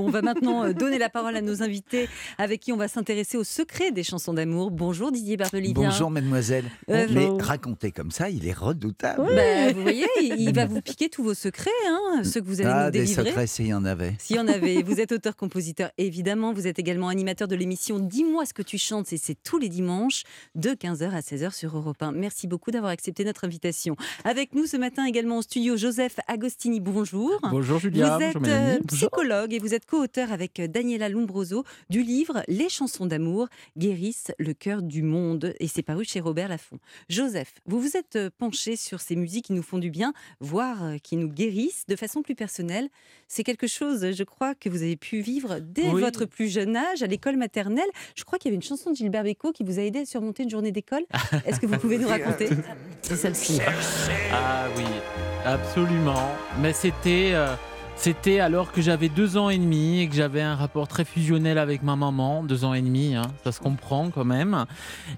On va maintenant euh, donner la parole à nos invités avec qui on va s'intéresser au secret des chansons d'amour. Bonjour Didier Barbelivien. Bonjour mademoiselle. Euh, Mais bon. raconter comme ça, il est redoutable. Bah, vous voyez, il va vous piquer tous vos secrets, hein, ceux que vous allez ah, nous des délivrer. secrets, s'il y en avait. S'il y en avait, vous êtes auteur-compositeur évidemment, vous êtes également animateur de l'émission Dis-moi ce que tu chantes, et c'est tous les dimanches de 15h à 16h sur Europe 1. Merci beaucoup d'avoir accepté notre invitation. Avec nous ce matin également au studio Joseph Agostini, bonjour. Bonjour Julia, Vous êtes bonjour euh, psychologue et vous êtes co-auteur avec euh, Daniela Lombroso du livre Les chansons d'amour guérissent le cœur du monde et c'est paru chez Robert Laffont. Joseph, vous vous êtes euh, penché sur ces musiques qui nous font du bien, voire euh, qui nous guérissent de façon plus personnelle. C'est quelque chose, je crois, que vous avez pu vivre dès Oui. votre plus jeune âge, à l'école maternelle. Je crois qu'il y avait une chanson de Gilbert Bécaud qui vous a aidé à surmonter une journée d'école. Est-ce que vous pouvez nous raconter C'est celle-ci? Ah oui, absolument. Mais c'était, euh, c'était alors que j'avais deux ans et demi et que j'avais un rapport très fusionnel avec ma maman, deux ans et demi, hein, ça se comprend quand même.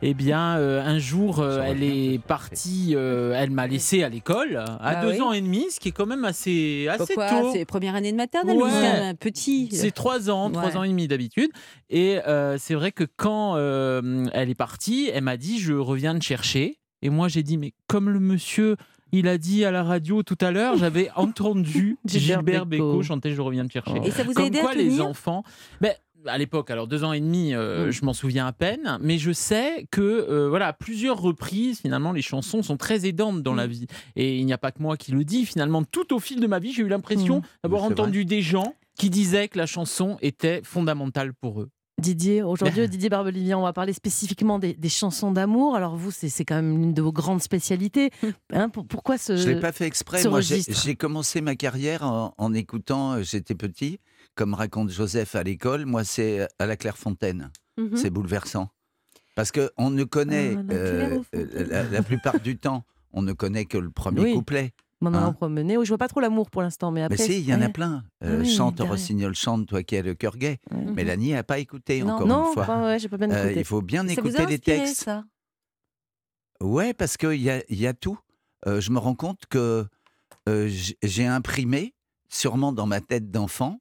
Eh bien, euh, un jour, euh, elle est partie, euh, elle m'a laissé à l'école à Ah deux oui ans et demi, ce qui est quand même assez, assez Pourquoi tôt. C'est première année de maternelle Ouais. c'est un petit C'est trois ans, trois Ouais. ans et demi d'habitude. Et c'est vrai que quand elle est partie, elle m'a dit je reviens te chercher. Et moi j'ai dit mais comme le monsieur il a dit à la radio tout à l'heure, j'avais entendu Gilbert Bécaud. Chanter je reviens te chercher. Et ça vous a Comme aidé quoi à les enfants, ben, à l'époque, alors deux ans et demi, euh, Mm. je m'en souviens à peine, mais je sais que euh, voilà, à plusieurs reprises, finalement, les chansons sont très aidantes dans la Mm. vie. Et il n'y a pas que moi qui le dis. Finalement, tout au fil de ma vie, j'ai eu l'impression Mm. d'avoir vrai. entendu des gens qui disaient que la chanson était fondamentale pour eux. Didier, aujourd'hui, Didier Barbelivien, on va parler spécifiquement des, des chansons d'amour. Alors vous, c'est quand même l'une de vos grandes spécialités. Hein, pour- pourquoi ce... Je ne l'ai pas fait exprès. Moi, j'ai commencé ma carrière en, en écoutant, euh, j'étais petit, comme raconte Joseph à l'école. Moi, c'est euh, à la Clairefontaine. Mhm. C'est bouleversant. Parce qu'on ne connaît, Ah, la euh, euh, la, la plupart du temps, on ne connaît que le premier Oui. couplet. Allant Hein? je vois pas trop l'amour pour l'instant, mais après... Mais si, il y en a plein. Euh, Oui, chante. Rossignol, chante, toi qui as le cœur gai. Ouais. Mélanie n'a pas écouté, Non. encore Non, une fois. pas- ouais, j'ai pas bien Euh, écouté. il faut bien Ça vous a écouter les textes. ça? Ouais, parce qu'il y a, y a tout. Euh, je me rends compte que euh, j'ai imprimé, sûrement dans ma tête d'enfant,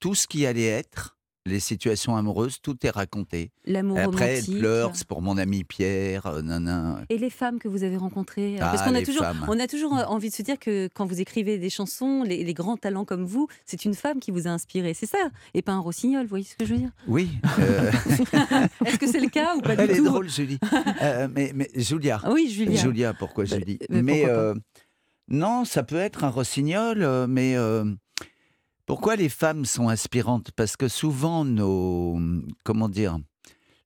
tout ce qui allait être, les situations amoureuses, tout est raconté. L'amour après, elle pleure, c'est pour mon ami Pierre, euh, nanan. Et les femmes que vous avez rencontrées Parce Ah, qu'on a toujours, femmes. on a toujours euh, envie de se dire que quand vous écrivez des chansons, les, les grands talents comme vous, c'est une femme qui vous a inspiré, c'est ça? Et pas un rossignol, vous voyez ce que je veux dire? Oui, euh, Est-ce que c'est le cas ou pas elle du est tout? drôle, Julie. Euh, mais, mais Julia. Oui, Julia. Julia, pourquoi Bah, Julie? mais Mais pourquoi pas euh, non, ça peut être un rossignol, euh, mais euh, pourquoi les femmes sont inspirantes? Parce que souvent, nos. Comment dire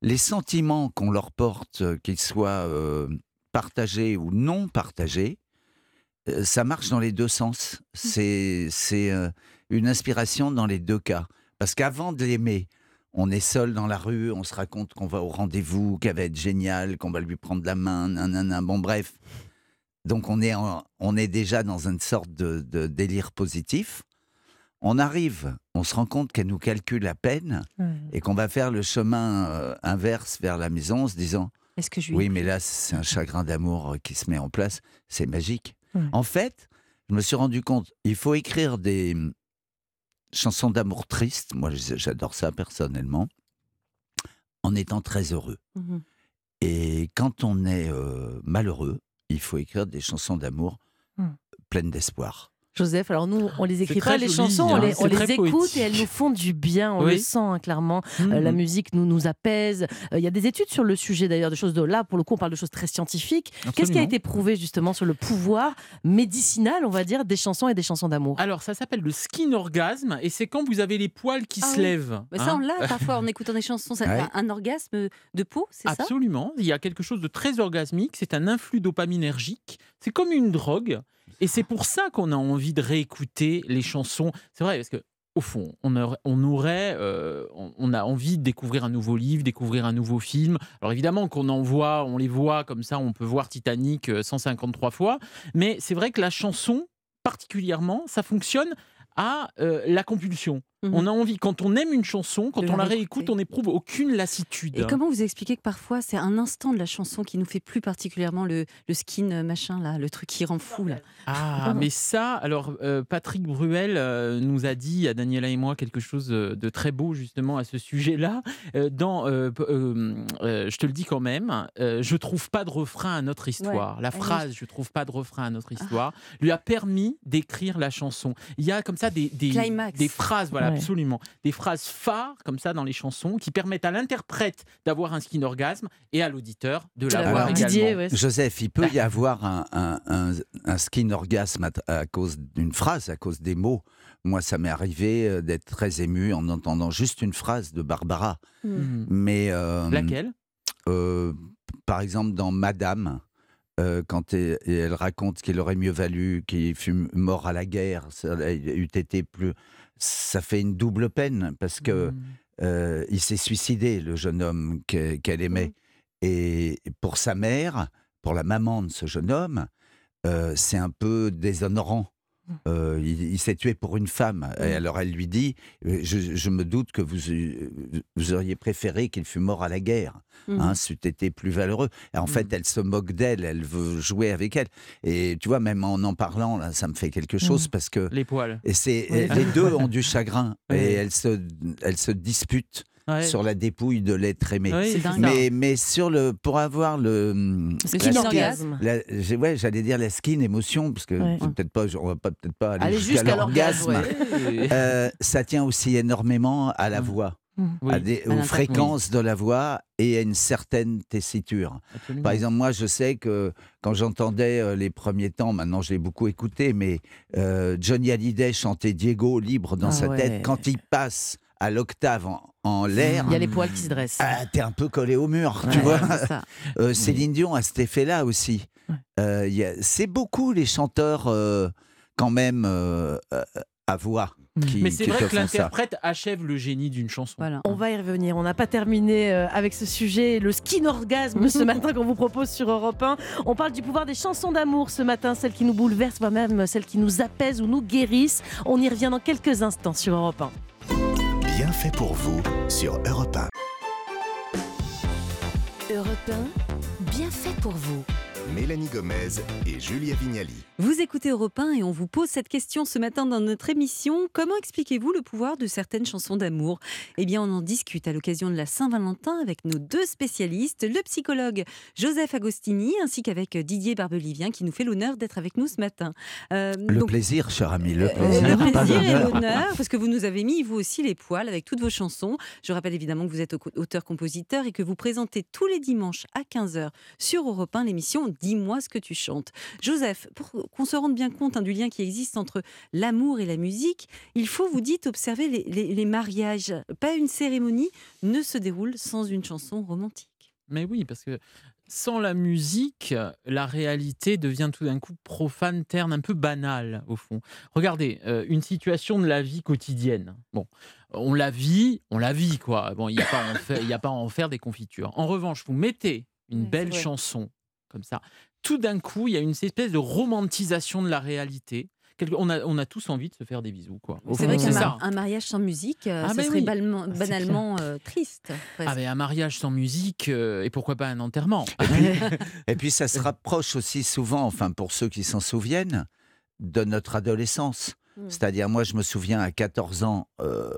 Les sentiments qu'on leur porte, qu'ils soient euh, partagés ou non partagés, euh, ça marche dans les deux sens. C'est c'est, euh, une inspiration dans les deux cas. Parce qu'avant de l'aimer, on est seul dans la rue, on se raconte qu'on va au rendez-vous, qu'elle va être géniale, qu'on va lui prendre la main, nanana. Bon, bref. Donc, on est, en- on est déjà dans une sorte de, de délire positif. On arrive, on se rend compte qu'elle nous calcule à peine Ouais. et qu'on va faire le chemin euh, inverse vers la maison en se disant Est-ce que je Oui, mais là, c'est un chagrin d'amour euh, qui se met en place. C'est magique. En fait, je me suis rendu compte, il faut écrire des hum, chansons d'amour tristes. Moi, j'adore ça personnellement. En étant très heureux. Mhm. Et quand on est euh, malheureux, il faut écrire des chansons d'amour Hmm. pleines d'espoir. Joseph, alors nous, on les écrit pas, les joli, chansons, on hein, les, on écoute poétique. et elles nous font du bien, on Oui. le sent hein, clairement. Euh, la Mhm. musique nous, nous apaise. Euh, Il y a des études sur le sujet d'ailleurs, de choses de là, pour le coup, on parle de choses très scientifiques. Qu'est-ce qui a été prouvé justement sur le pouvoir médicinal, on va dire, des chansons et des chansons d'amour? Alors, ça s'appelle le skin orgasme et c'est quand vous avez les poils qui Ah se oui. lèvent. Bah ça, hein. on l'a parfois en écoutant des chansons. Ça, Ouais. Un orgasme de peau, c'est ça? Absolument. Il y a quelque chose de très orgasmique. C'est un influx dopaminergique. C'est comme une drogue. Et c'est pour ça qu'on a envie de réécouter les chansons. C'est vrai, parce que. Au fond, on aurait, euh, on- a envie de découvrir un nouveau livre, découvrir un nouveau film. Alors évidemment qu'on en voit, on les voit comme ça, on peut voir Titanic euh, 153 fois. Mais c'est vrai que la chanson, particulièrement, ça fonctionne à euh, la compulsion. Mhm. On a envie, quand on aime une chanson, quand De on la réécoute, on n'éprouve aucune lassitude. Et comment vous expliquez que parfois c'est un instant de la chanson qui nous fait plus particulièrement le, le skin euh, machin là, le truc qui rend fou là Ah, mais ça, alors euh, Patrick Bruel euh, nous a dit à Daniela et moi quelque chose de très beau justement à ce sujet-là. Euh, dans, je te le dis quand même, je trouve pas de refrain à notre histoire. La Ah phrase, je trouve pas de refrain à notre histoire, lui a permis d'écrire la chanson. Il y a comme ça des des, des phrases, voilà, Ouais. Absolument, des phrases phares comme ça dans les chansons qui permettent à l'interprète d'avoir un skin orgasme et à l'auditeur de l'avoir également. Didier, ouais. Joseph, il peut y avoir un, un- un- un skin orgasme à, à cause d'une phrase, à cause des mots. Moi, ça m'est arrivé euh, d'être très ému en entendant juste une phrase de Barbara. Mhm. Mais euh, Laquelle? euh, par exemple, dans Madame, euh, quand elle raconte qu'il aurait mieux valu qu'il fût mort à la guerre, ça eût été plus. Ça fait une double peine parce que Mhm. euh, il s'est suicidé, le jeune homme que- qu'elle aimait. Et pour sa mère, pour la maman de ce jeune homme, euh, c'est un peu déshonorant. Euh, il il s'est tué pour une femme. Et alors elle lui dit euh, je, je me doute que vous, euh, vous auriez préféré qu'il fût mort à la guerre. Mhm. Hein, c'eût été plus valeureux. Et en fait, elle se moque d'elle, elle veut jouer avec elle. Et tu vois, même en en parlant, là, ça me fait quelque chose parce que Les poils. et c'est Oui. les deux ont du chagrin Oui. et elles se, elles se disputent Ouais. sur la dépouille de l'être aimé. Oui. Mais, mais sur le, pour avoir le, skin orgasme. la- ouais, j'allais dire la skin émotion parce que Ouais. peut-être pas, on va pas peut-être pas aller, Allez jusqu'à l'orgasme. Euh, ça tient aussi énormément à la Mm. voix, Oui, à des- à aux fréquences de la voix et à une certaine tessiture. absolument. Par exemple, moi, je sais que quand j'entendais euh, les premiers temps, maintenant je l'ai beaucoup écouté, mais euh, Johnny Hallyday chanter Diego libre dans Ah sa ouais. tête, quand il passe à l'octave en, en l'air, Il y a les poils qui se dressent. ah, t'es un peu collé au mur, tu vois. Euh, Céline Dion a cet effet-là aussi. Ouais. Euh, c'est beaucoup les chanteurs, euh, quand même, à voix. Qui, Mais c'est vrai que l'interprète achève le génie d'une chanson. Voilà. On va y revenir. On n'a pas terminé avec ce sujet, le skin orgasme ce matin qu'on vous propose sur Europe 1. On parle du pouvoir des chansons d'amour ce matin, celles qui nous bouleversent, voire même celles qui nous apaisent ou nous guérissent. On y revient dans quelques instants sur Europe 1. Bien fait pour vous sur Europe 1. Europe 1, bien fait pour vous. Mélanie Gomez et Julia Vignali. Vous écoutez Europe 1 et on vous pose cette question ce matin dans notre émission. Comment expliquez-vous le pouvoir de certaines chansons d'amour? Eh bien, on en discute à l'occasion de la Saint-Valentin avec nos deux spécialistes, le psychologue Joseph Agostini ainsi qu'avec Didier Barbelivien qui nous fait l'honneur d'être avec nous ce matin. Euh, Le donc, plaisir, cher ami, le euh, plaisir. le pas plaisir et l'honneur. parce que vous nous avez mis, vous aussi, les poils avec toutes vos chansons. Je rappelle évidemment que vous êtes au- auteur-compositeur et que vous présentez tous les dimanches à 15h sur Europe 1 l'émission Dis-moi ce que tu chantes. Joseph, pour qu'on se rende bien compte hein, du lien qui existe entre l'amour et la musique, il faut, vous dites, observer les, les- les mariages. Pas une cérémonie ne se déroule sans une chanson romantique. Mais oui, parce que sans la musique, la réalité devient tout d'un coup profane, terne, un peu banale, au fond. Regardez, euh, une situation de la vie quotidienne. Bon, on la vit, on la vit, quoi. Bon, il n'y a, pas à en faire- il y a pas à en faire des confitures. En revanche, vous mettez une belle chanson, comme ça. Tout d'un coup, il y a une espèce de romantisation de la réalité. Quelque- On a, on a tous envie de se faire des bisous, quoi. C'est vrai qu'un mar- ça. un mariage sans musique, euh, Ah, serait oui. c'est banalement euh, triste. presque. Ah, mais un mariage sans musique, euh, et pourquoi pas un enterrement? Et puis ça se rapproche aussi souvent, enfin pour ceux qui s'en souviennent, de notre adolescence. Mm. C'est-à-dire, moi, je me souviens à 14 ans, euh,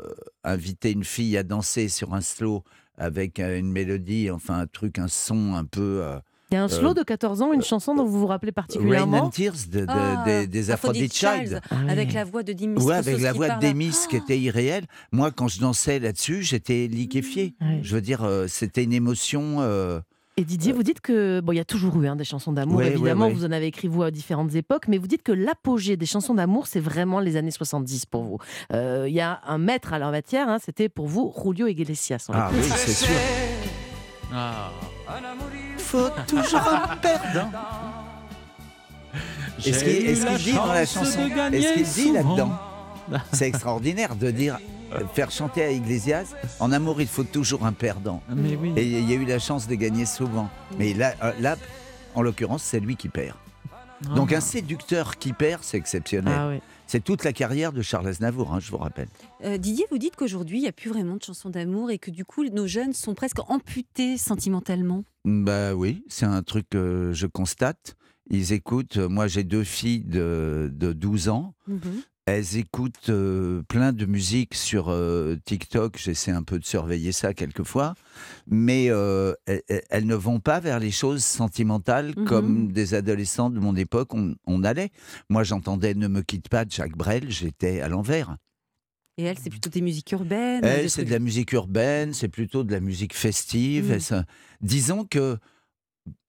inviter une fille à danser sur un slow avec une mélodie, enfin un truc, un son un peu. euh, Il y a un slow Euh, de 14 ans, une chanson dont vous vous rappelez Rain particulièrement and Tears de- de- Ah, des, des Aphrodite Child. Ah oui. Avec la voix de Dimitri Ouais, avec la qui voix de. Demis qui Ah était irréelle. Moi, quand je dansais là-dessus, j'étais liquéfié. Ouais. Je veux dire, euh, c'était une émotion. euh, Et Didier, vous dites que bon, il y a toujours eu hein, des chansons d'amour, Ouais, évidemment. ouais. Vous en avez écrit vous à différentes époques, mais vous dites que l'apogée des chansons d'amour, c'est vraiment les années 70 pour vous. Euh, Il y a un maître à leur matière, hein, c'était pour vous Julio Iglesias. Ah oui, c'est sûr. Ah. Faut toujours un perdant. Est-ce qu'il est-ce qu'il dit dans la chanson Est-ce qu'il dit là-dedans C'est extraordinaire de dire, faire chanter à Iglesias, en amour, il faut toujours un perdant. Mais oui. Et il y a eu la chance de gagner souvent. Mais là, euh, là en l'occurrence, c'est lui qui perd. Donc un séducteur qui perd, c'est exceptionnel. Ah oui. C'est toute la carrière de Charles Aznavour, hein, je vous rappelle. Euh, Didier, vous dites qu'aujourd'hui, il n'y a plus vraiment de chansons d'amour et que du coup, nos jeunes sont presque amputés sentimentalement. Bah oui, c'est un truc que je constate. Ils écoutent, moi j'ai deux filles de, de 12 ans, Mhm. Elles écoutent euh, plein de musique sur euh, TikTok, j'essaie un peu de surveiller ça quelquefois, mais euh, elles, elles- elles ne vont pas vers les choses sentimentales Mhm. comme des adolescents de mon époque on, on allait. Moi j'entendais Ne me quitte pas de Jacques Brel, j'étais à l'envers. Et elle, c'est plutôt des musiques urbaines. Elle, c'est de la musique urbaine, c'est plutôt de la musique festive. Mm. Se- Disons que,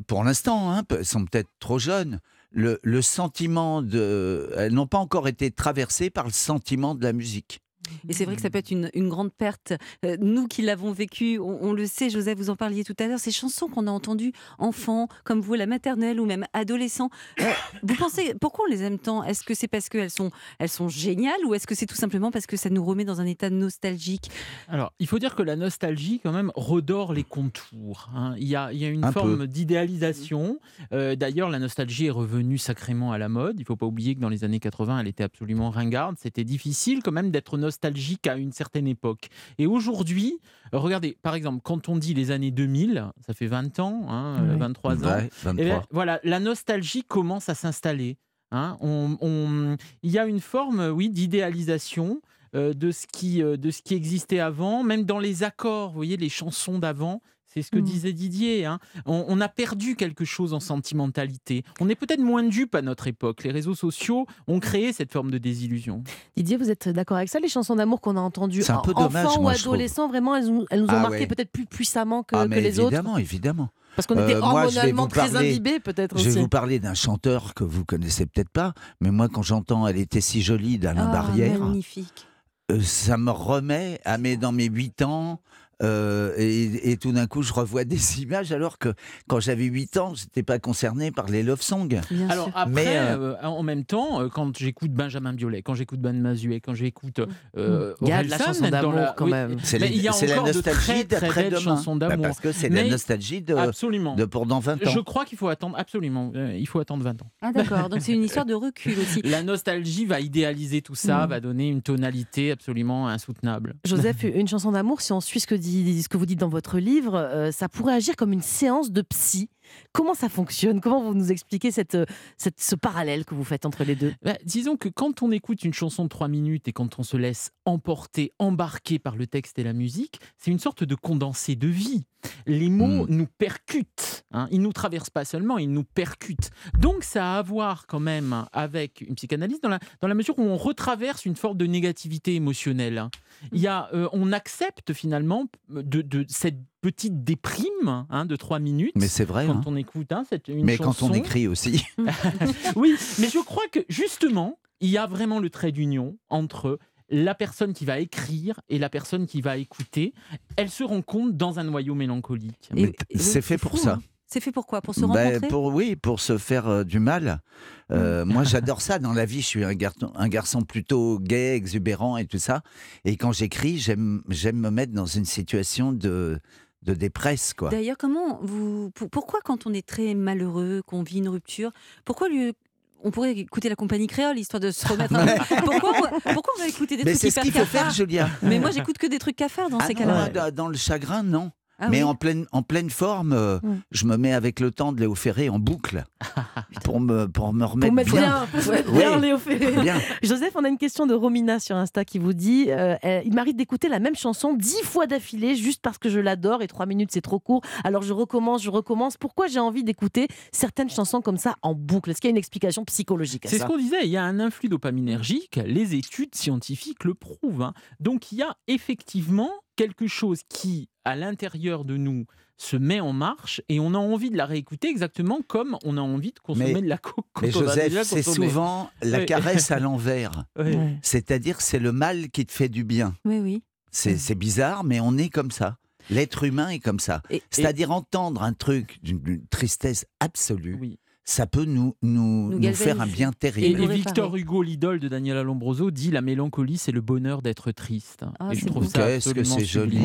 pour l'instant, hein, elles sont peut-être trop jeunes. Le, le sentiment de. Elles n'ont pas encore été traversées par le sentiment de la musique. Et c'est vrai que ça peut être une, une grande perte. Euh, nous qui l'avons vécu, on, on le sait, Joseph, vous en parliez tout à l'heure, ces chansons qu'on a entendues enfants, comme vous, la maternelle ou même adolescents. euh, vous pensez, pourquoi on les aime tant? Est-ce que c'est parce qu'elles sont, elles sont géniales ou est-ce que c'est tout simplement parce que ça nous remet dans un état nostalgique? Alors, il faut dire que la nostalgie, quand même, redore les contours. hein. Il, y a, il y a une Un forme d'idéalisation. Euh, D'ailleurs, la nostalgie est revenue sacrément à la mode. Il ne faut pas oublier que dans les années 80, elle était absolument ringarde. C'était difficile quand même d'être nostalgique à une certaine époque. Et aujourd'hui, regardez, par exemple, quand on dit les années 2000, ça fait 20 ans, hein, euh, Oui. 23 ans. Ouais, Eh 23. bien, voilà, la nostalgie commence à s'installer. hein. On- on- il y a une forme, oui, d'idéalisation euh, de ce qui euh, de ce qui existait avant, même dans les accords. Vous voyez, les chansons d'avant. C'est ce que Mm. disait Didier. hein. On, on a perdu quelque chose en sentimentalité. On est peut-être moins dupes à notre époque. Les réseaux sociaux ont créé cette forme de désillusion. Didier, vous êtes d'accord avec ça Les chansons d'amour qu'on a entendues, un peu enfants dommage, ou moi, je trouve. adolescents, vraiment, elles, nous- elles nous ont Ah marqué ouais. peut-être plus puissamment que, Ah, que les autres. évidemment, évidemment. Parce qu'on était Euh, moi, je vais hormonalement vous très parler- imbibés, peut-être Je vais aussi. vous parler d'un chanteur que vous connaissez peut-être pas, mais moi, quand j'entends Elle était si jolie d'Alain Ah, Barrière, Magnifique. euh, ça me remet à mes, dans mes 8 ans. Euh, et, et tout d'un coup, je revois des images alors que quand j'avais 8 ans, je n'étais pas concerné par les love songs. Bien Alors sûr. après, Mais, euh, euh, en même temps, quand j'écoute Benjamin Biolay, quand j'écoute Ben Mazuet, quand j'écoute euh, Il y a de la chanson d'amour la- quand oui, même. A c'est la encore de nostalgie d'après demain. Bah, d'amour. parce que c'est la nostalgie de, Absolument. de pour dans 20 ans. Je crois qu'il faut attendre, absolument, euh, il faut attendre 20 ans. Ah d'accord, donc c'est une histoire de recul aussi. La nostalgie va idéaliser tout ça, Mm. va donner une tonalité absolument insoutenable. Joseph, une chanson d'amour, si on suit ce que, dit, ce que vous dites dans votre livre, euh, ça pourrait agir comme une séance de psy. Comment ça fonctionne? Comment vous nous expliquez cette, euh, cette- ce parallèle que vous faites entre les deux? Bah, disons que quand on écoute une chanson de 3 minutes et quand on se laisse emporter, embarquer par le texte et la musique, c'est une sorte de condensé de vie. Les mots Mm. nous percutent, hein. ils nous traversent pas seulement, ils nous percutent. Donc ça a à voir quand même avec une psychanalyse dans la, dans la mesure où on retraverse une forme de négativité émotionnelle. hein. Il y a, euh, on accepte finalement de, de cette petite déprime hein, de 3 minutes. Mais c'est vrai. quand hein. on écoute hein, cette, une Mais quand on écrit aussi. Oui, mais je crois que justement, il y a vraiment le trait d'union entre la personne qui va écrire et la personne qui va écouter. Elle se rencontre dans un noyau mélancolique. Et- Mais c'est fait pour fou, ça. hein. C'est fait pour quoi? Pour se Ben, rencontrer? pour oui, pour se faire euh, du mal. Euh, moi, j'adore ça dans la vie. Je suis un garçon, un garçon plutôt gai, exubérant et tout ça. Et quand j'écris, j'aime, j'aime me mettre dans une situation de de dépresse, quoi. D'ailleurs, comment vous, pour- pourquoi quand on est très malheureux, qu'on vit une rupture, pourquoi lui, on pourrait écouter la compagnie créole histoire de se remettre. un peu- pourquoi, on- pourquoi on va écouter des Mais trucs c'est ce hyper qu'il faut faire, Julia. Mais moi, j'écoute que des trucs cafards dans Ah ces cas-là. dans le chagrin, non. Ah Mais oui. en pleine, en pleine forme, euh, Mm. je me mets avec le temps de Léo Ferré en boucle pour me, pour me remettre Pour mettre bien. bien, Ouais. Léo Ferré. Bien. Joseph, on a une question de Romina sur Insta qui vous dit euh, Il m'arrive d'écouter la même chanson dix fois d'affilée juste parce que je l'adore et trois minutes c'est trop court. Alors je recommence, je recommence. Pourquoi j'ai envie d'écouter certaines chansons comme ça en boucle? Est-ce qu'il y a une explication psychologique à C'est ce ça qu'on disait, il y a un influx dopaminergique, les études scientifiques le prouvent. hein. Donc il y a effectivement quelque chose qui, à l'intérieur de nous, se met en marche et on a envie de la réécouter exactement comme on a envie de consommer Mais- de la coke. quand Mais on Joseph, c'est souvent la Oui. caresse à l'envers. C'est-à-dire, c'est le mal qui te fait du bien. Oui, oui. C'est c'est bizarre, mais on est comme ça. L'être humain est comme ça. Et- C'est-à-dire entendre un truc d'une d'une tristesse absolue, Oui. Ça peut nous, nous, nous faire un bien terrible. et Victor. Hugo, l'idole de Daniela Lombroso, dit la mélancolie, c'est le bonheur d'être triste. Ah, et je c'est trouve beau. ça Qu'est-ce que c'est joli.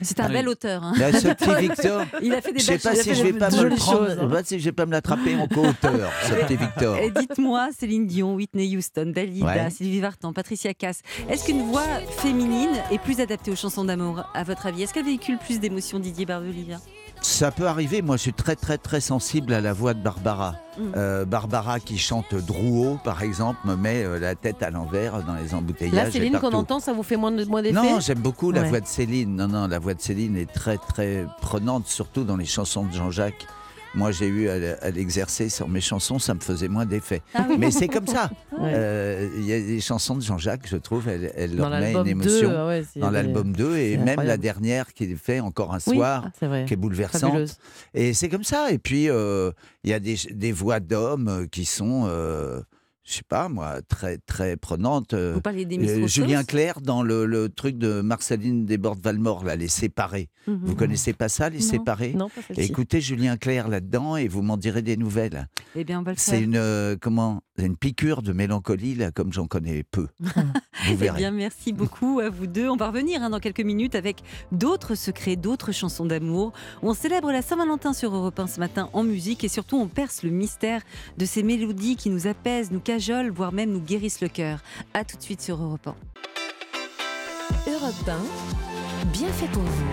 C'est un Oui. bel auteur. hein. Là, ce petit Victor, Il a fait des je sais belles pas choses. si je vais pas me prendre, hein. si je vais pas me l'attraper en co-auteur, ce petit Victor. Et dites-moi, Céline Dion, Whitney Houston, Dalida, Ouais. Sylvie Vartan, Patricia Cass, est-ce qu'une voix féminine est plus adaptée aux chansons d'amour, à votre avis Est-ce qu'elle véhicule plus d'émotions, Didier Barbelivien Ça peut arriver. Moi, je suis très, très, très sensible à la voix de Barbara. Mm. Euh, Barbara qui chante Drouot, par exemple, me met euh, la tête à l'envers dans les embouteillages. Et Céline, qu'on entend, ça vous fait moins de- moins d'effet Non, j'aime beaucoup la Ouais. voix de Céline. Non, non, la voix de Céline est très, très prenante, surtout dans les chansons de Jean-Jacques. Moi, j'ai eu à, à l'exercer sur mes chansons, ça me faisait moins d'effet. Ah oui. Mais c'est comme ça. Ouais. Euh, Il y a des chansons de Jean-Jacques, je trouve, Dans leur mettent une l'album 2, émotion. ah ouais, dans l'album 2 et même la dernière qu'il fait encore un Oui, soir, ah, qui est bouleversante. Fabuleuse. Et c'est comme ça. Et puis, euh, il y a des, des voix d'hommes euh, qui sont, euh, je sais pas moi, très, très prenantes. euh, Vous parlez des euh, Julien Clerc dans le, le truc de Marceline Desbordes-Valmore, là, Les Séparés. Mhm. Vous connaissez pas ça, Les Non. Séparés Non, pas. Écoutez Julien Clerc là-dedans et vous m'en direz des nouvelles. Eh bien, on va le C'est une, euh, comment, une piqûre de mélancolie, là, comme j'en connais peu. vous Eh bien, merci beaucoup à vous deux. On va revenir hein, dans quelques minutes avec d'autres secrets, d'autres chansons d'amour. On célèbre la Saint-Valentin sur Europe 1 ce matin en musique et surtout on perce le mystère de ces mélodies qui nous apaisent, nous voire même nous guérissent le cœur. A tout de suite sur Europe 1. Europe 1, bien fait pour vous.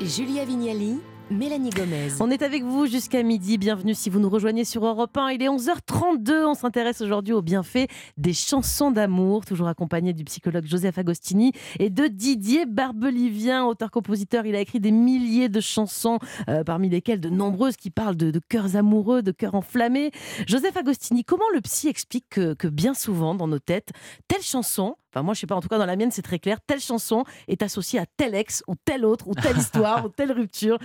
Julia Vignali, Mélanie Gomez. On est avec vous jusqu'à midi. Bienvenue si vous nous rejoignez sur Europe 1. Il est 11h32. On s'intéresse aujourd'hui aux bienfaits des chansons d'amour, toujours accompagné du psychologue Joseph Agostini et de Didier Barbelivien, auteur-compositeur. Il a écrit des milliers de chansons, euh, parmi lesquelles de nombreuses qui parlent de, cœurs amoureux, de cœurs enflammés. Joseph Agostini, comment le psy explique que, que bien souvent dans nos têtes, telle chanson, enfin moi je sais pas, en tout cas dans la mienne c'est très clair, telle chanson est associée à tel ex ou telle autre ou telle histoire ou telle rupture.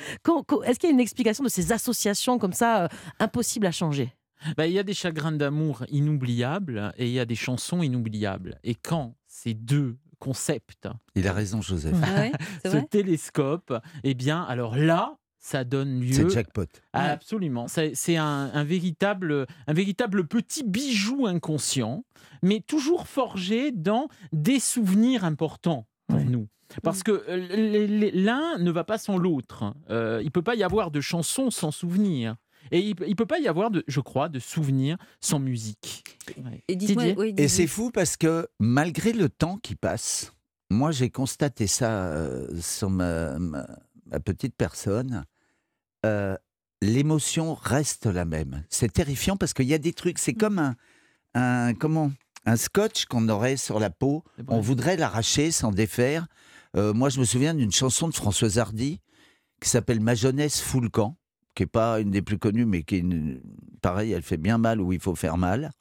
Est-ce qu'il y a une explication de ces associations comme ça euh, impossibles à changer? Bah, Il y a des chagrins d'amour inoubliables et il y a des chansons inoubliables. Et quand ces deux concepts Il a raison, Joseph. Ouais, vrai télescopent, eh bien, alors là, ça donne C'est lieu. jackpot. Ah, Absolument. C'est c'est un, un véritable, un véritable petit bijou inconscient, mais toujours forgé dans des souvenirs importants pour Ouais. nous. Parce que euh, l'un ne va pas sans l'autre. Euh, il peut pas y avoir de chansons sans souvenirs. Et il ne peut pas y avoir, de, je crois, de souvenirs sans musique. Ouais. Et oui, c'est fou parce que malgré le temps qui passe, moi j'ai constaté ça euh, sur ma, ma- ma petite personne, euh, l'émotion reste la même. C'est terrifiant parce qu'il y a des trucs, c'est comme un, un- comment, un scotch qu'on aurait sur la peau, on voudrait l'arracher, s'en défaire. Euh, moi je me souviens d'une chanson de Françoise Hardy qui s'appelle Ma jeunesse fout le camp, qui n'est pas une des plus connues, mais qui est une- pareil, elle fait bien mal où il faut faire mal.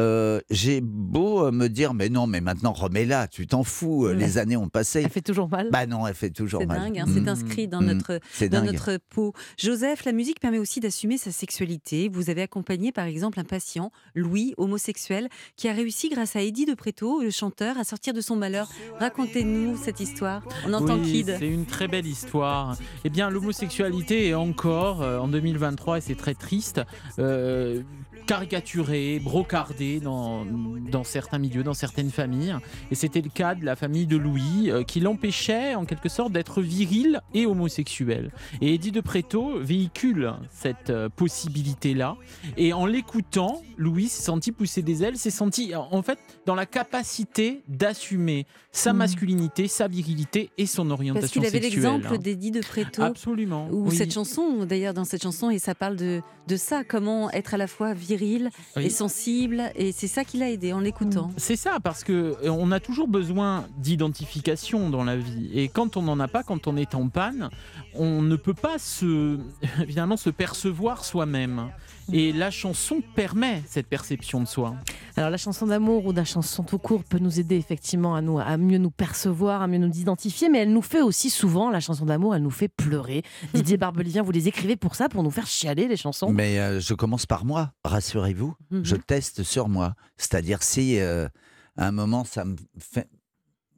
Euh, j'ai beau euh, me dire, mais non, mais maintenant remets-la, tu t'en fous, euh, les années ont passé. Elle fait toujours mal Bah non, elle fait toujours C'est mal. dingue, hein, c'est Mm. inscrit dans Mm. notre C'est dans dingue. notre peau. Joseph, la musique permet aussi d'assumer sa sexualité. Vous avez accompagné par exemple un patient, Louis, homosexuel, qui a réussi grâce à Eddie de Préto, le chanteur, à sortir de son malheur. Racontez-nous cette histoire. On entend Oui, Kid. C'est une très belle histoire. Eh bien, l'homosexualité est encore, euh, en 2023, et c'est très triste, euh, caricaturée, brocardée dans, dans certains milieux, dans certaines familles. Et c'était le cas de la famille de Louis, euh, qui l'empêchait en quelque sorte d'être viril et homosexuel. Et Eddie de Préto véhicule cette euh, possibilité-là. Et en l'écoutant, Louis s'est senti pousser des ailes, s'est senti en fait dans la capacité d'assumer sa Mhm. masculinité, sa virilité et son Parce orientation qu'il avait sexuelle. hein. l'exemple d'Eddie de Préto. Absolument. Ou oui. cette chanson, d'ailleurs, dans cette chanson, et ça parle de, de ça, comment être à la fois viril Oui. et sensible. Et c'est ça qui l'a aidé en l'écoutant. C'est ça, parce que euh, on a toujours besoin d'identification dans la vie. Et quand on n'en a pas, quand on est en panne, on ne peut pas se, finalement, se percevoir soi-même. Et la chanson permet cette perception de soi. Alors la chanson d'amour ou la chanson tout court peut nous aider effectivement à, nous, à mieux nous percevoir, à mieux nous identifier, mais elle nous fait aussi souvent, la chanson d'amour, elle nous fait pleurer. Didier Barbelivien, vous les écrivez pour ça, pour nous faire chialer les chansons? Mais euh, je commence par moi, rassurez-vous. Mhm. Je teste sur moi. C'est-à-dire si euh, à un moment ça me fait...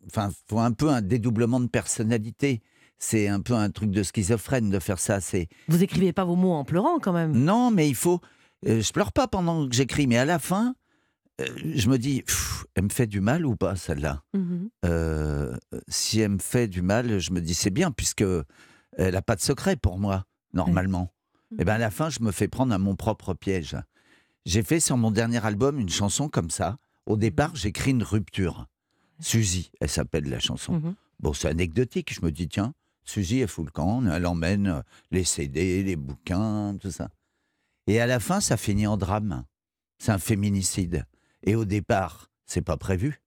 Enfin, faut un peu un dédoublement de personnalité. C'est un peu un truc de schizophrène de faire ça. C'est Vous écrivez pas vos mots en pleurant quand même. non, mais il faut. euh, je pleure pas pendant que j'écris, mais à la fin, euh, je me dis, Pff, elle me fait du mal ou pas celle-là? Mhm. Euh, Si elle me fait du mal, je me dis c'est bien puisque elle n'a pas de secret pour moi normalement. Et ben à la fin, je me fais prendre à mon propre piège. J'ai fait sur mon dernier album une chanson comme ça. Au départ, j'écris une rupture. Suzy, elle s'appelle la chanson. Mhm. Bon, c'est anecdotique. Je me dis, tiens, Suzy, le camp, elle emmène euh, les CD, les bouquins, tout ça. Et à la fin, ça finit en drame. C'est un féminicide. Et au départ, c'est pas prévu.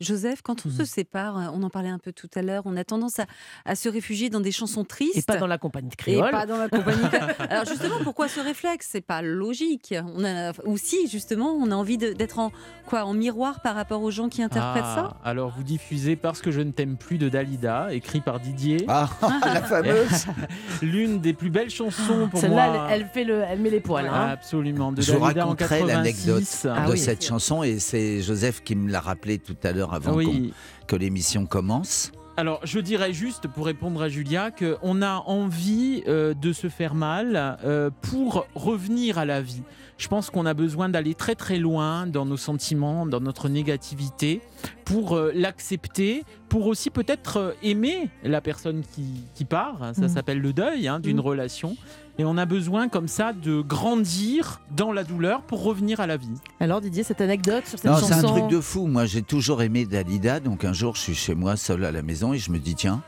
Joseph, quand on Mhm. se sépare, euh, on en parlait un peu tout à l'heure, on a tendance à, à se réfugier dans des chansons tristes. Et pas dans la compagnie de Et créole. pas dans la compagnie. Alors justement, pourquoi ce réflexe? C'est pas logique. On a, ou si justement, on a envie de- d'être en quoi, en miroir par rapport aux gens qui interprètent ça? Ah, Alors vous diffusez Parce que je ne t'aime plus de Dalida, écrit par Didier. Ah, la fameuse L'une des plus belles chansons pour Celle-là, moi. elle, elle fait le, elle met les poils. hein. Absolument, de Je vous Dalida en raconterai 86. l'anecdote Ah de oui. cette chanson et c'est Joseph qui me l'a rappelé tout à l'heure avant Ah oui. que l'émission commence. Alors, je dirais juste, pour répondre à Julia, qu'on a envie euh, de se faire mal euh, pour revenir à la vie. Je pense qu'on a besoin d'aller très très loin dans nos sentiments, dans notre négativité, pour euh, l'accepter, pour aussi peut-être aimer la personne qui, qui part. Ça Mhm. s'appelle le deuil hein, d'une Mhm. relation. Et on a besoin comme ça de grandir dans la douleur pour revenir à la vie. Alors Didier, cette anecdote sur cette Non, chanson. c'est un truc de fou. Moi, j'ai toujours aimé Dalida. Donc un jour, je suis chez moi, seul à la maison, et je me dis, tiens,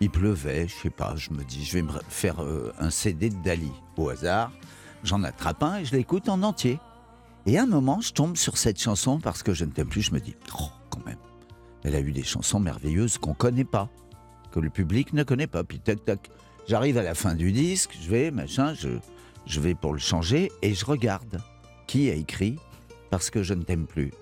il pleuvait, je sais pas. Je me dis, je vais me faire euh, un CD de Dali au hasard. J'en attrape un et je l'écoute en entier. Et à un moment, je tombe sur cette chanson parce que je ne t'aime plus. Je me dis, oh, quand même, elle a eu des chansons merveilleuses qu'on connaît pas, que le public ne connaît pas. Puis tac tac, j'arrive à la fin du disque, je vais machin, je, je vais pour le changer et je regarde qui a écrit parce que je ne t'aime plus.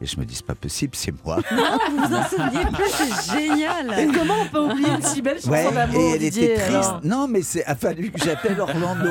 Et je me dis, c'est pas possible, c'est moi. Non, vous vous en souvenez plus, c'est Et génial. comment on peut oublier une si belle chanson Ouais, d'amour, et elle Didier, était triste. alors Non, mais c'est a fallu que j'appelle Orlando,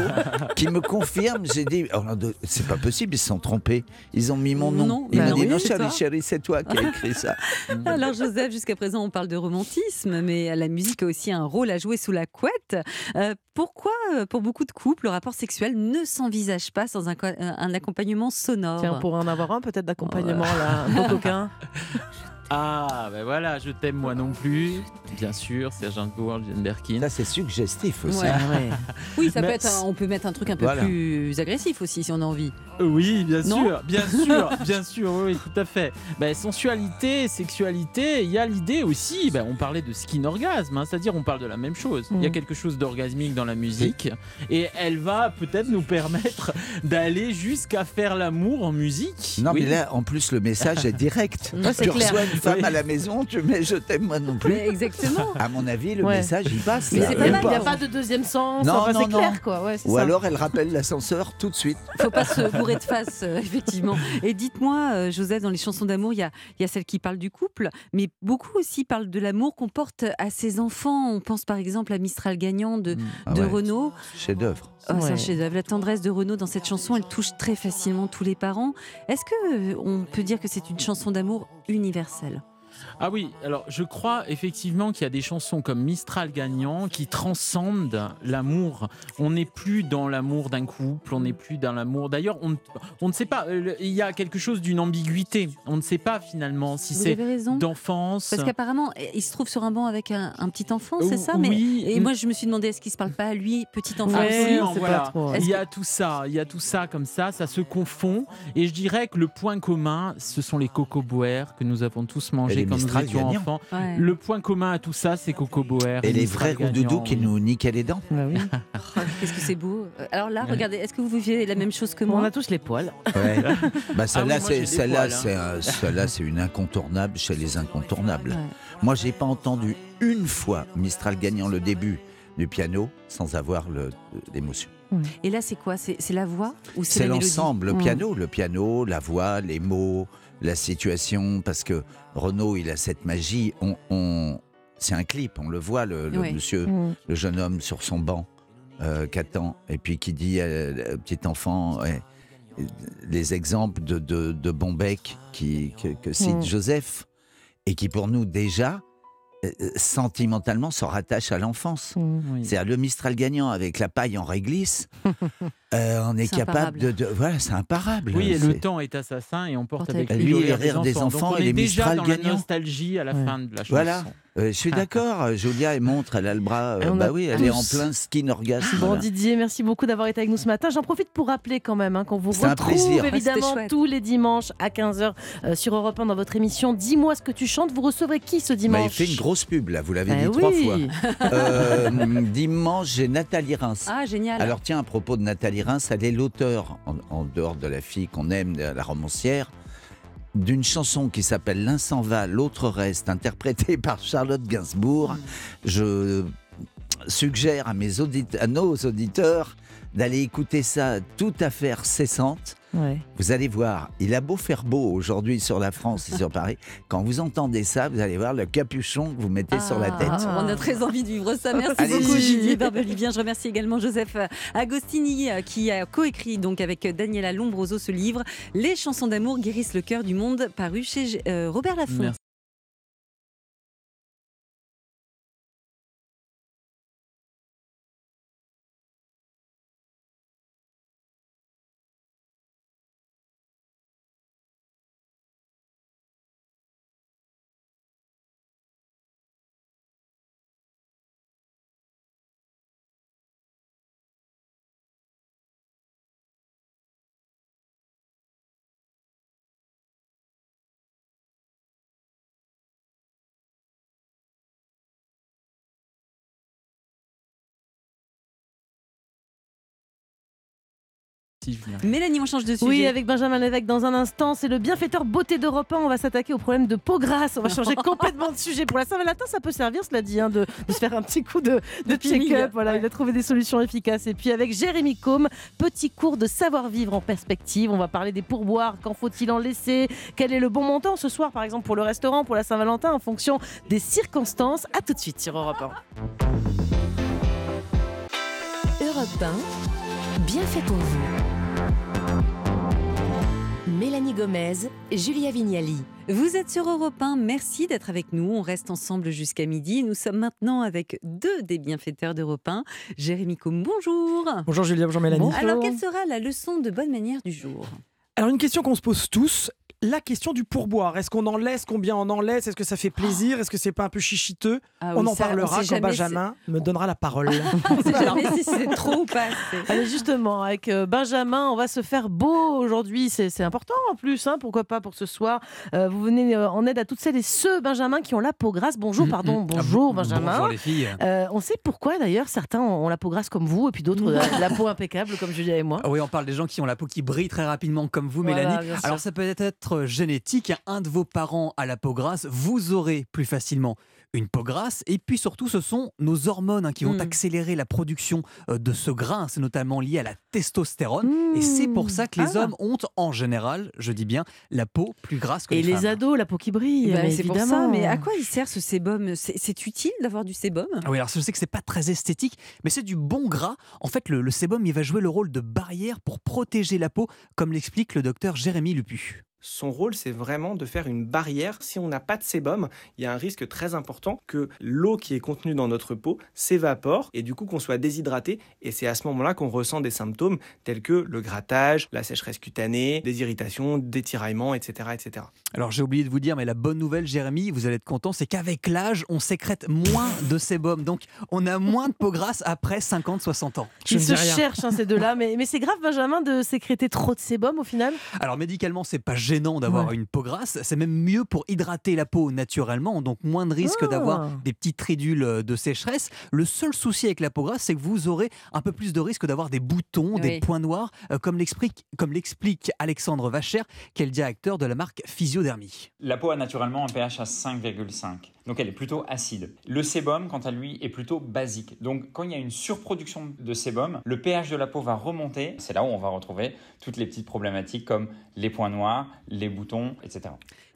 qui me confirme. J'ai dit, Orlando, c'est pas possible, ils se sont trompés. Ils ont mis mon nom. Non, Il bah m'a dit, oui, non, chérie, chérie, c'est toi qui as écrit ça. Alors Joseph, jusqu'à présent, on parle de romantisme, mais la musique a aussi un rôle à jouer sous la couette. Euh, pourquoi, euh, pour beaucoup de couples, le rapport sexuel ne s'envisage pas sans un, un accompagnement sonore? Tiens, on pourrait en avoir un peut-être d'accompagnement là, un beau coquin. Ah, ben voilà, je t'aime moi non plus. Bien sûr, Serge Gainsbourg, Jane Birkin. Ça, c'est suggestif aussi. Ouais. Oui, ça Mais peut être. un- on peut mettre un truc un peu Voilà. plus agressif aussi, si on a envie. Oui, bien Non sûr, bien sûr, bien sûr, oui, tout à fait. Ben, sensualité, sexualité, il y a l'idée aussi, ben, on parlait de skin orgasme, hein, c'est-à-dire on parle de la même chose. Il y a Mm. quelque chose d'orgasmique dans la musique et elle va peut-être nous permettre d'aller jusqu'à faire l'amour en musique. Non, Oui. mais là, en plus, le message est direct. C'est tu clair. reçois une femme Oui. à la maison, tu mets je t'aime moi non plus. Mais exactement. À mon avis, le Ouais. message, il passe. Mais là. c'est Il pas n'y mal a, d'avoir- pas de deuxième sens, Non, enfin, non, c'est clair non. quoi. Ouais, c'est Ou ça. alors, elle rappelle l'ascenseur tout de suite. faut pas se bourrer de face, euh, effectivement. Et dites-moi, euh, Joseph, dans les chansons d'amour, il y a, il y a celles qui parlent du couple, mais beaucoup aussi parlent de l'amour qu'on porte à ses enfants. On pense par exemple à Mistral gagnant de, Mm. Ah de ouais. Renaud. Chef-d'œuvre. Oh, c'est un Ouais. chef-d'œuvre. La tendresse de Renaud dans cette chanson, elle touche très facilement tous les parents. Est-ce que euh, on peut dire que c'est une chanson d'amour universelle Ah oui, alors je crois effectivement qu'il y a des chansons comme Mistral gagnant qui transcendent l'amour. On n'est plus dans l'amour d'un couple, on n'est plus dans l'amour. D'ailleurs, on, ne- on ne sait pas, euh, il y a quelque chose d'une ambiguïté. On ne sait pas finalement si c'est d'enfance. Parce qu'apparemment, eh, il se trouve sur un banc avec un, un petit enfant, c'est ça mais, Oui, Et moi, je me suis demandé, est-ce qu'il se parle pas à lui, petit enfant? Ouais, aussi voilà. pas trop. Est-ce Il y a tout ça, il y a tout ça comme ça, ça se confond. Et je dirais que le point commun, ce sont les coco boers que nous avons tous mangés quand nous Mistral étions gagnants. enfants. Ouais. Le point commun à tout ça, c'est coco boer. Et les vrais roudoudous gagnant, qui oui. nous niquaient les dents. Bah oui. Oh, Qu'est-ce que c'est beau. Euh, Alors là, regardez, est-ce que vous vivez la même chose que On moi a tous les poils. Ouais. Bah, celle-là, Ah oui, c'est, hein. celle-là, c'est une incontournable chez les incontournables. Ouais. Moi, j'ai pas entendu une fois Mistral gagnant le début du piano sans avoir l'émotion. Et là, c'est quoi? C'est la voix ou c'est l'ensemble, le piano, le piano, la voix, les mots, la situation, parce que Renaud, il a cette magie. On, on- c'est un clip, on le voit, le, le Oui. monsieur, Mm. le jeune homme sur son banc, euh, qui attend, et puis qui dit euh, au petit enfant, ouais, euh, les exemples de, de, de Bombec qui, que, que cite Mm. Joseph, et qui pour nous déjà, euh, sentimentalement, se rattache à l'enfance. Mmh. Oui. C'est-à-dire le Mistral gagnant avec la paille en réglisse, euh, on est, capable de, Voilà, c'est imparable. Oui, et le temps est assassin et on porte avec avec lui lui le les rire des enfants. Donc, et on est les déjà Mistral dans la gagnants. nostalgie à la Ouais. fin de la chanson. Voilà. Euh, je suis d'accord, Julia, elle montre, elle a le bras. euh, Et bah oui, elle est en plein skin orgasme. Bon. Didier, merci beaucoup d'avoir été avec nous ce matin. J'en profite pour rappeler quand même hein, qu'on vous C'est un retrouve évidemment tous les dimanches à 15h sur Europe 1 dans votre émission Dis-moi ce que tu chantes. Vous recevrez qui ce Bah, dimanche il fait une grosse pub, là, vous l'avez Eh dit trois fois. Euh, dimanche, j'ai Nathalie Reims. Ah, génial. Alors tiens, à propos de Nathalie Elle est l'auteur, en, dehors de la fille qu'on aime, la romancière, d'une chanson qui s'appelle L'un s'en va, l'autre reste, interprétée par Charlotte Gainsbourg. Je suggère à nos auditeurs d'aller écouter ça tout à fait cessante. Ouais. Vous allez voir, il a beau faire beau aujourd'hui sur la France et sur Paris, quand vous entendez ça, vous allez voir le capuchon que vous mettez sur la Ah, tête. On a très envie de vivre ça. Merci beaucoup, Didier Barbelivien. Je remercie également Joseph Agostini euh, qui a coécrit donc avec Daniela Lombroso ce livre Les chansons d'amour guérissent le cœur du monde, paru chez euh, Robert Laffont. Merci. Mélanie, on change de sujet. Oui, avec Benjamin Lévesque dans un instant, c'est le bienfaiteur beauté d'Europe 1. On va s'attaquer au problème de peau grasse. On va changer complètement de sujet. Pour la Saint-Valentin, ça peut servir, cela dit, hein, de, de se faire un petit coup de, check-up. Voilà, il a trouvé des solutions efficaces. Et puis avec Jérémy Combe, petit cours de savoir-vivre en perspective. On va parler des pourboires. Quand faut-il en laisser? Quel est le bon montant ce soir, par exemple, pour le restaurant, pour la Saint-Valentin, en fonction des circonstances? À tout de suite sur Europe 1. Europe 1, bien fait pour vous. Mélanie Gomez, Julia Vignali. Vous êtes sur Europe 1, merci d'être avec nous. On reste ensemble jusqu'à midi. Nous sommes maintenant avec deux des bienfaiteurs d'Europe 1. Jérémy Combe, bonjour. Bonjour Julia, bonjour Mélanie. Bonjour. Alors, quelle sera la leçon de bonne manière du jour? Alors une question qu'on se pose tous, la question du pourboire. Est-ce qu'on en laisse Combien on en laisse? Est-ce que ça fait plaisir? Est-ce que c'est pas un peu chichiteux? Ah On en ça, parlera quand Benjamin me donnera la parole. On sait jamais si c'est trop ou pas. Allez, justement, avec euh, Benjamin, on va se faire beau aujourd'hui. C'est important en plus, hein, pourquoi pas pour ce soir. Euh, vous venez euh, en aide à toutes celles et ceux, Benjamin, qui ont la peau grasse. Bonjour, pardon, bonjour, Benjamin. Bonjour les filles. Euh, on sait pourquoi d'ailleurs, certains ont la peau grasse comme vous et puis d'autres euh, la peau impeccable comme Julia et moi. Ah Oui, on parle des gens qui ont la peau qui brille très rapidement comme vous, Voilà, Mélanie. Alors ça peut être génétique. Un de vos parents a la peau grasse, vous aurez plus facilement une peau grasse. Et puis surtout, ce sont nos hormones hein, qui vont Mm. accélérer la production euh, de ce gras. C'est notamment lié à la testostérone. Et c'est pour ça que les Ah. hommes ont en général, je dis bien, la peau plus grasse que Et les, les femmes. ados, la peau qui brille. Bah, c'est pour ça, évidemment. mais à quoi il sert ce sébum? C'est c'est utile d'avoir du sébum? Ah Oui, alors je sais que c'est pas très esthétique, mais c'est du bon gras. En fait, le, le sébum, il va jouer le rôle de barrière pour protéger la peau, comme l'explique le docteur Jérémy Lupu. Son rôle, c'est vraiment de faire une barrière. Si on n'a pas de sébum, il y a un risque très important que l'eau qui est contenue dans notre peau s'évapore et du coup qu'on soit déshydraté. Et c'est à ce moment-là qu'on ressent des symptômes tels que le grattage, la sécheresse cutanée, des irritations, des tiraillements, etc. etc. Alors j'ai oublié de vous dire, mais la bonne nouvelle, Jérémy, vous allez être content, c'est qu'avec l'âge, on sécrète moins de sébum. Donc on a moins de peau grasse après 50-60 ans. Je Ils se cherchent hein, ces deux-là, mais, mais c'est grave Benjamin de sécréter trop de sébum au final? Alors médicalement, c'est pas gênant d'avoir Ouais. une peau grasse, c'est même mieux pour hydrater la peau naturellement, donc moins de risque Ah. d'avoir des petites ridules euh, de sécheresse. Le seul souci avec la peau grasse, c'est que vous aurez un peu plus de risque d'avoir des boutons, des points noirs, euh, comme l'explique comme l'explique Alexandre Vacher, qui est le directeur de la marque Physiodermie. La peau a naturellement un pH à 5,5, donc elle est plutôt acide. Le sébum, quant à lui, est plutôt basique. Donc quand il y a une surproduction de sébum, le pH de la peau va remonter. C'est là où on va retrouver toutes les petites problématiques comme les points noirs, les boutons, etc.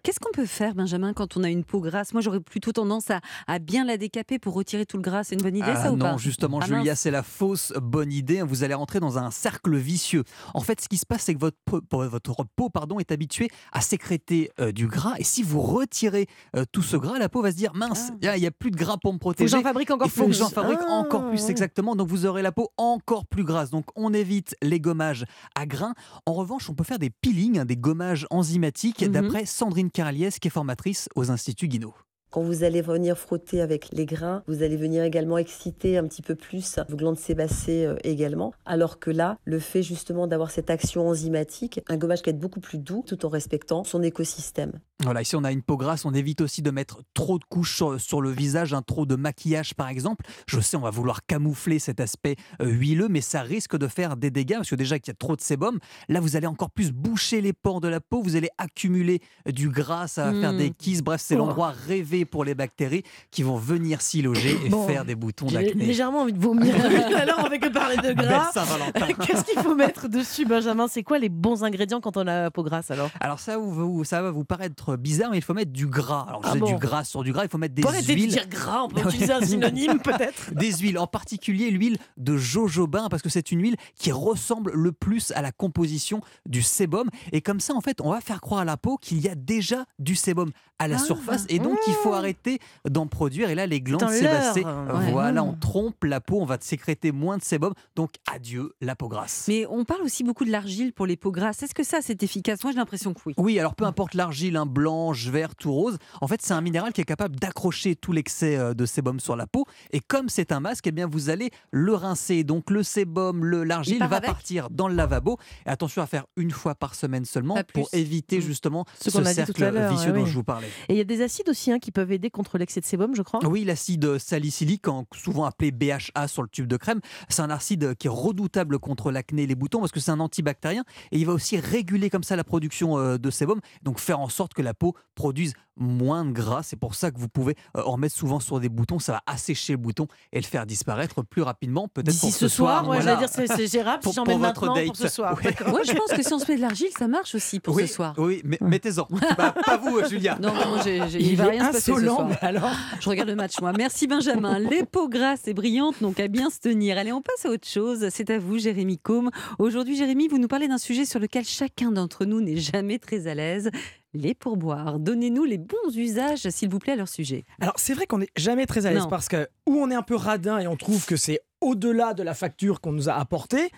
Qu'est-ce qu'on peut faire, Benjamin, quand on a une peau grasse? Moi, j'aurais plutôt tendance à, à bien la décaper pour retirer tout le gras. C'est une bonne idée, Ah ça ou non, pas? justement, Ah, Julia, c'est la fausse bonne idée. Vous allez rentrer dans un cercle vicieux. En fait, ce qui se passe, c'est que votre, peau- pour- votre peau pardon, est habituée à sécréter euh, du gras. Et si vous retirez euh, tout ce gras, la peau va se dire mince, il n'y a, plus de gras pour me Faut que protéger. j'en fabrique encore Il faut plus. que j'en fabrique Ah, encore plus, exactement. Donc vous aurez la peau encore plus grasse. Donc on évite les gommages à grains. En revanche, on peut faire des peelings, hein, des gommages enzymatiques, Mhm. d'après Sandrine Carliès, qui est formatrice aux Instituts Guinot. Quand vous allez venir frotter avec les grains, vous allez venir également exciter un petit peu plus vos glandes sébacées euh, également. Alors que là, le fait justement d'avoir cette action enzymatique, un gommage qui est beaucoup plus doux tout en respectant son écosystème. Voilà, ici on a une peau grasse, on évite aussi de mettre trop de couches sur, sur le visage, un trop de maquillage par exemple. Je sais, on va vouloir camoufler cet aspect euh, huileux, mais ça risque de faire des dégâts parce que déjà qu'il y a trop de sébum, là vous allez encore plus boucher les pores de la peau, vous allez accumuler euh, du gras, ça va faire. Mm. des kisses. Bref, c'est Oh. l'endroit rêvé pour les bactéries qui vont venir s'y loger et Bon, faire des boutons J'ai d'acné. légèrement envie de vomir. Alors, on fait que parler de gras. Qu'est-ce qu'il faut mettre dessus, Benjamin? C'est quoi les bons ingrédients quand on a la peau grasse alors? Alors ça, vous- ça va vous paraître bizarre, mais il faut mettre du gras. Alors Ah j'ai bon? du gras sur du gras, il faut mettre des arrêter de huiles. dire gras, on peut utiliser un synonyme peut-être des huiles, en particulier l'huile de jojoba, parce que c'est une huile qui ressemble le plus à la composition du sébum. Et comme ça, en fait, on va faire croire à la peau qu'il y a déjà du sébum à la Ah. surface, et donc il faut arrêter d'en produire. Et là, les glandes sébacées, ouais. voilà, Mm. on trompe la peau, on va sécréter moins de sébum. Donc adieu la peau grasse. Mais on parle aussi beaucoup de l'argile pour les peaux grasses. Est-ce que ça, c'est efficace? Moi, j'ai l'impression que oui. Oui, alors peu importe l'argile, un blanche, verte ou rose, en fait c'est un minéral qui est capable d'accrocher tout l'excès euh, de sébum sur la peau. Et comme c'est un masque, eh bien vous allez le rincer. Donc le sébum, le l'argile part va avec partir dans le lavabo. Et attention à faire une fois par semaine seulement pour éviter Mm. justement Ce ce, cercle vicieux ouais, dont oui. je vous parlais. Et il y a des acides aussi hein, qui peuvent aider contre l'excès de sébum, je crois. Oui, l'acide salicylique, en- souvent appelé BHA sur le tube de crème, c'est un acide qui est redoutable contre l'acné et les boutons parce que c'est un antibactérien et il va aussi réguler comme ça la production euh, de sébum, donc faire en sorte que la peau produise moins de gras. C'est pour ça que vous pouvez euh, en mettre souvent sur des boutons, ça va assécher le bouton et le faire disparaître plus rapidement, peut-être pour ce soir, ouais, voilà. dire c'est c'est gérable Pour- si j'en pour mets votre maintenant date. pour ce soir. Ouais. Moi, je pense que si on se met de l'argile, ça marche aussi pour oui, ce soir. Oui, mais mettez-en. Bah, pas vous, Julia. Non, non, moi, j'ai- j'ai- il Il va rien se passer ce insolent, soir. mais alors Je regarde le match, moi. Merci Benjamin. Les peaux grasses et brillantes n'ont qu'à bien se tenir. Allez, on passe à autre chose. C'est à vous, Jérémy Combe. Aujourd'hui, Jérémy, vous nous parlez d'un sujet sur lequel chacun d'entre nous n'est jamais très à l'aise. Les pourboires. Donnez-nous les bons usages, s'il vous plaît, à leur sujet. Alors c'est vrai qu'on n'est jamais très à l'aise parce que ou on est un peu radin et on trouve que c'est au-delà de la facture qu'on nous a apportée,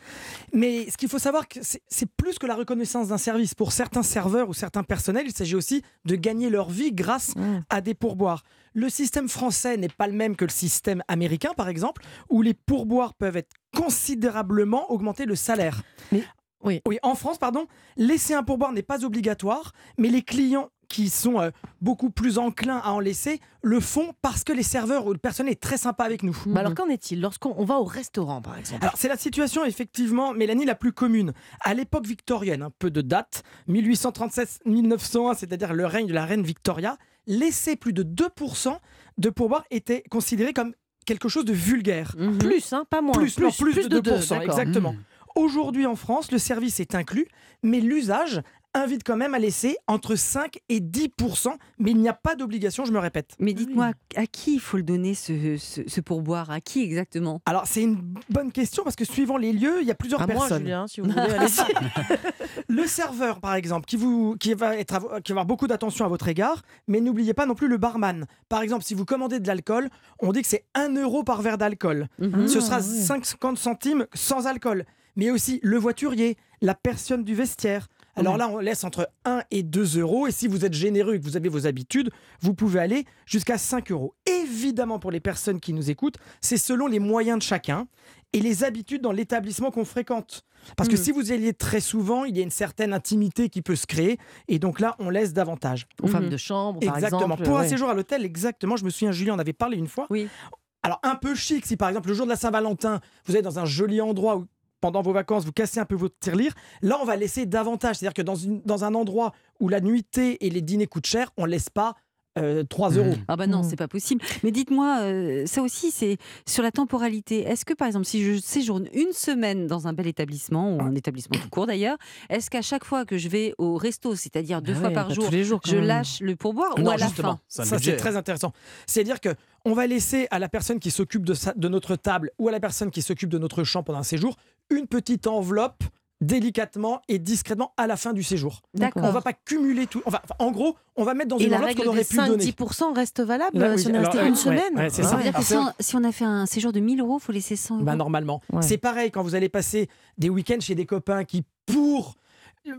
mais ce qu'il faut savoir c'est plus que la reconnaissance d'un service. Pour certains serveurs ou certains personnels, il s'agit aussi de gagner leur vie grâce Mmh. à des pourboires. Le système français n'est pas le même que le système américain, par exemple, où les pourboires peuvent être considérablement augmenter le salaire. Mais- oui. Oui, en France, pardon, laisser un pourboire n'est pas obligatoire, mais les clients qui sont euh, beaucoup plus enclins à en laisser le font parce que les serveurs ou le personnel est très sympa avec nous. Mais alors qu'en est-il lorsqu'on on va au restaurant par exemple? Alors, c'est la situation, effectivement, Mélanie, la plus commune. À l'époque victorienne, un peu de date, 1837-1901, c'est-à-dire le règne de la reine Victoria, laisser plus de 2% de pourboire était considéré comme quelque chose de vulgaire. Mhm. Plus, hein, pas moins. Plus, non, plus de 2%, deux, d'accord. exactement. Mmh. Aujourd'hui en France, le service est inclus, mais l'usage invite quand même à laisser entre 5 et 10%, mais il n'y a pas d'obligation, je me répète. Mais dites-moi, à qui il faut le donner, ce, ce- ce pourboire? À qui exactement? Alors c'est une bonne question parce que suivant les lieux, il y a plusieurs À moi, personnes. Julien, si vous voulez. allez-y. Le serveur, par exemple, qui, vous, qui, va être, qui va avoir beaucoup d'attention à votre égard, mais n'oubliez pas non plus le barman. Par exemple, si vous commandez de l'alcool, on dit que c'est 1 euro par verre d'alcool. Mhm. Ce sera Ah, ouais. 50 centimes sans alcool. Mais aussi le voiturier, la personne du vestiaire. Alors là, on laisse entre 1 et 2 euros. Et si vous êtes généreux et que vous avez vos habitudes, vous pouvez aller jusqu'à 5 euros. Évidemment, pour les personnes qui nous écoutent, c'est selon les moyens de chacun et les habitudes dans l'établissement qu'on fréquente. Parce que Mm. si vous y allez très souvent, il y a une certaine intimité qui peut se créer. Et donc là, on laisse davantage. Aux femmes Mhm. de chambre, par Exactement. exemple. Pour un séjour à l'hôtel, exactement. Je me souviens, Julien en avait parlé une fois. Oui. Alors, un peu chic, si par exemple, le jour de la Saint-Valentin, vous êtes dans un joli endroit où pendant vos vacances, vous cassez un peu votre tirelire, là, on va laisser davantage. C'est-à-dire que dans, une- dans un endroit où la nuitée et les dîners coûtent cher, on ne laisse pas euh, 3 euros. Ah bah non, Mm. c'est pas possible. Mais dites-moi, euh, ça aussi, c'est sur la temporalité. Est-ce que, par exemple, si je séjourne une semaine dans un bel établissement, ou un établissement tout court d'ailleurs, est-ce qu'à chaque fois que je vais au resto, c'est-à-dire deux Ah fois ouais, par jour, jours, je même. lâche le pourboire ou Non, à la fin? Ça, c'est très intéressant. C'est-à-dire que on va laisser à la personne qui s'occupe de, de notre table ou à la personne qui s'occupe de notre champ pendant un séjour une petite enveloppe délicatement et discrètement à la fin du séjour. D'accord. On va pas cumuler tout. enfin, en gros, on va mettre dans Et une enveloppe qu'on aurait pu donner. 5-10% reste valable Là, euh, oui, si on est resté ouais, une ouais, semaine ouais, Ça ça. veut dire que si on, si on a fait un séjour de 1000 euros, il faut laisser 100 euros. Bah, normalement. Ouais. C'est pareil quand vous allez passer des week-ends chez des copains qui, pour.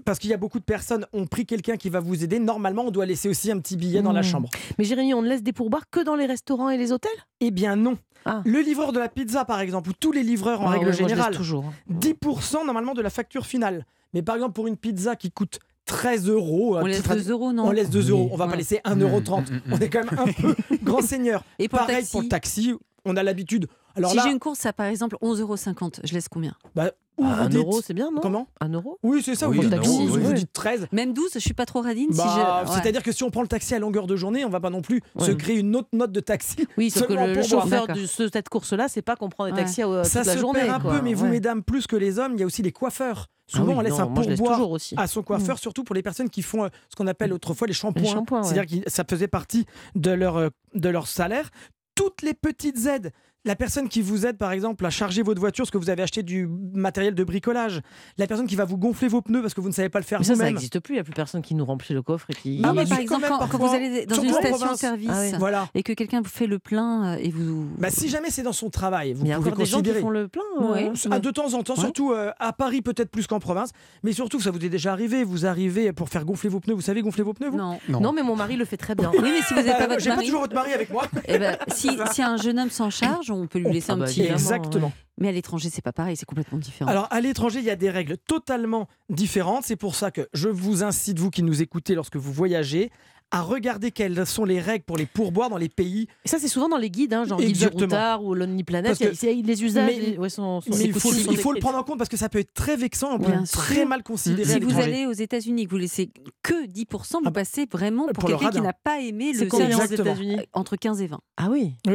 Parce qu'il y a beaucoup de personnes ont pris quelqu'un qui va vous aider. Normalement, on doit laisser aussi un petit billet dans la Mmh. chambre. Mais Jérémy, on ne laisse des pourboires que dans les restaurants et les hôtels? Eh bien non. Ah. Le livreur de la pizza, par exemple, ou tous les livreurs en Ah règle ouais, générale, toujours. hein. 10% normalement de la facture finale. Mais par exemple, pour une pizza qui coûte 13 euros, On laisse titre- 2 euros, non on laisse 2 euros. On va Ouais. pas laisser 1,30 Mmh, euro. On est quand même un peu grand seigneur. Et pour Pareil taxi pour le taxi, on a l'habitude. Alors Si j'ai une course à, par exemple, 11,50 euros, je laisse combien? Bah, ou Ah, vous un dites- euro, c'est bien, non Comment Un euro Oui, c'est ça. Oui, vous dites un euro, 12, oui. vous Ouais. dites 13. Même 12, je suis pas trop radine si Bah, je... ouais. C'est-à-dire que si on prend le taxi à longueur de journée, on va pas non plus se créer une autre note de taxi. Oui, sauf que Seulement le, chauffeur de ce- cette course-là, c'est pas qu'on prend des Ouais. taxis euh, Ça toute la se journée. perd un quoi. peu, mais vous, mesdames, plus que les hommes, il y a aussi les coiffeurs. Ah Souvent, oui, on laisse non, un laisse pourboire aussi. à son coiffeur, surtout pour les personnes qui font euh, ce qu'on appelle autrefois les shampoings. shampoings, ouais. C'est-à-dire que ça faisait partie de leur, euh, de leur salaire. Toutes les petites aides. La personne qui vous aide, par exemple, à charger votre voiture parce que vous avez acheté du matériel de bricolage. La personne qui va vous gonfler vos pneus parce que vous ne savez pas le faire Mais ça, vous-même. n'existe plus. Il n'y a plus personne qui nous remplit le coffre et qui. Non, Ah, mais bah, par exemple, quand, vous allez dans une station-service Ah ouais. Voilà. et que quelqu'un vous fait le plein euh, et vous... Bah, si jamais c'est dans son travail, vous Mais il y a pouvez encore des gens qui font le plein. euh, Ouais. À de temps en temps, surtout euh, à Paris peut-être plus qu'en province, mais surtout ça vous est déjà arrivé, vous arrivez pour faire gonfler vos pneus, vous savez gonfler vos pneus vous? Non. Non. Non, mais mon mari le fait très bien. Oui, mais si vous n'avez pas Euh, votre J'ai pas mari, toujours votre mari avec moi. eh ben, si, si un jeune homme s'en charge, on peut lui laisser Ah un bah, petit... Exactement. Mais à l'étranger, c'est pas pareil, c'est complètement différent. Alors à l'étranger, il y a des règles totalement différentes. C'est pour ça que je vous incite, vous qui nous écoutez lorsque vous voyagez, à regarder quelles sont les règles pour les pourboires dans les pays. Et ça, c'est souvent dans les guides, hein, genre Guide du Exactement. routard ou Lonely Planet. Que- il y a les usages, mais- les- ouais, sont, sont- Mais il faut, coutumes sont il faut le prendre en compte parce que ça peut être très vexant, on peut sûr. très mal considéré. si vous allez aux États-Unis et que vous laissez que 10%, vous Ah bah, passez vraiment pour, quelqu'un qui n'a pas aimé le combien aux. États-Unis entre 15 et 20. Ah oui, Oui,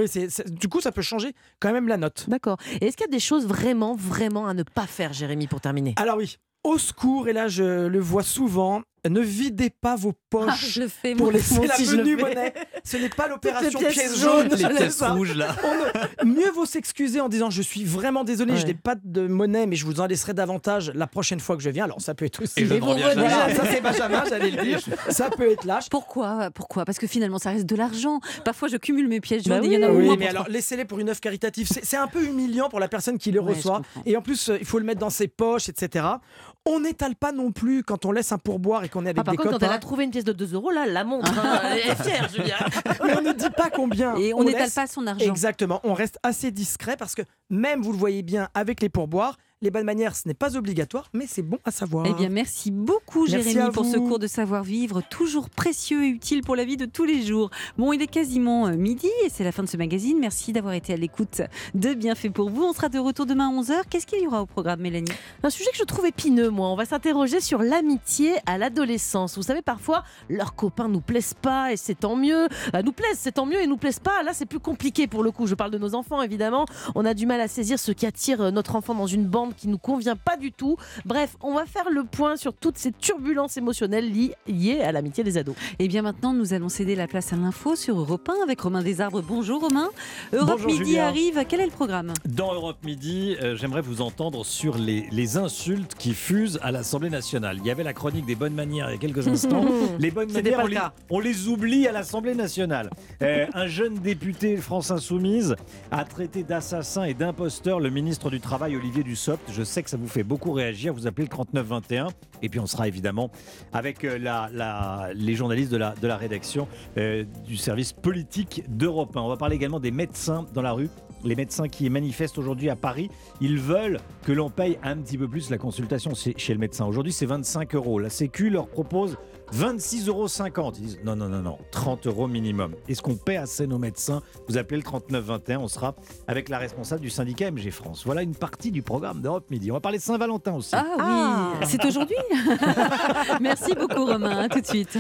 du coup, ça peut changer quand même la note. d'accord. Et est-ce qu'il y a des choses vraiment, vraiment à ne pas faire, Jérémy, pour terminer? Alors oui, au secours, et là je le vois souvent, ne videz pas vos Ah, poches je le fais pour moi. laisser la je le venue monnaie. Ce n'est pas l'opération pièces pièce jaunes, jaune. Les c'est pièces rouges là. On Mieux vaut s'excuser en disant je suis vraiment désolé, je Ouais. n'ai pas de monnaie, mais je vous en laisserai davantage la prochaine fois que je viens. Alors ça peut être aussi. Et je vous. Voilà, ça c'est Benjamin, j'allais le dire. Ça peut être lâche. Pourquoi Pourquoi? Parce que finalement, ça reste de l'argent. Parfois, je cumule mes pièces jaunes Bah et il y en a oui, Oui, moins mais alors laissez-les pour une œuvre caritative. C'est c'est un peu humiliant pour la personne qui les Ouais, je reçoit. Et en plus, euh, il faut le mettre dans ses poches, etc. On n'étale pas non plus quand on laisse un pourboire et qu'on est avec Ah, par des contre, quand elle copains. a trouvé une pièce de 2 euros, là, la montre. hein. Elle est fière, Julia. Mais on ne dit pas combien. Et on n'étale laisse- pas son argent. Exactement, on reste assez discret parce que même vous le voyez bien avec les pourboires, les bonnes manières ce n'est pas obligatoire, mais c'est bon à savoir. Eh bien, merci beaucoup, Merci Jérémy, pour ce cours de savoir-vivre, toujours précieux et utile pour la vie de tous les jours. Bon, il est quasiment euh, midi et c'est la fin de ce magazine. Merci d'avoir été à l'écoute de Bienfait pour vous. On sera de retour demain à 11h. Qu'est-ce qu'il y aura au programme, Mélanie? Un sujet que je trouve épineux, moi. On va s'interroger sur l'amitié à l'adolescence. Vous savez, parfois, leurs copains nous plaisent pas et c'est tant mieux. Euh, nous plaisent, c'est tant mieux et nous plaisent pas. Là, c'est plus compliqué pour le coup. Je parle de nos enfants, évidemment. On a du mal à saisir ce qui attire euh, notre enfant dans une bande qui nous convient pas du tout. Bref, on va faire le point sur toutes ces turbulences émotionnelles li- liées à l'amitié des ados. Et bien maintenant, nous allons céder la place à l'info sur Europe 1 avec Romain Desarbres. Bonjour Romain. Europe Bonjour, Midi Julien. arrive. Quel est le programme? Dans Europe Midi, euh, j'aimerais vous entendre sur les, les insultes qui fusent à l'Assemblée nationale. Il y avait la chronique des bonnes manières il y a quelques instants. les bonnes manières, on le les, on les oublie à l'Assemblée nationale. Euh, un jeune député France Insoumise a traité d'assassin et d'imposteur le ministre du Travail Olivier Dussopt. Je sais que ça vous fait beaucoup réagir. Vous appelez le 3921. Et puis on sera évidemment avec euh, les journalistes de la, rédaction euh, du service politique d'Europe 1. On va parler également des médecins dans la rue. Les médecins qui manifestent aujourd'hui à Paris, ils veulent que l'on paye un petit peu plus la consultation chez le médecin. Aujourd'hui, c'est 25 euros. La Sécu leur propose 26,50 euros. Ils disent non, non, non, non, 30 euros minimum. Est-ce qu'on paie assez nos médecins? Vous appelez le 3921, on sera avec la responsable du syndicat MG France. Voilà une partie du programme d'Europe Midi. On va parler de Saint-Valentin aussi. Ah oui, Ah. c'est aujourd'hui? Merci beaucoup Romain. À tout de suite.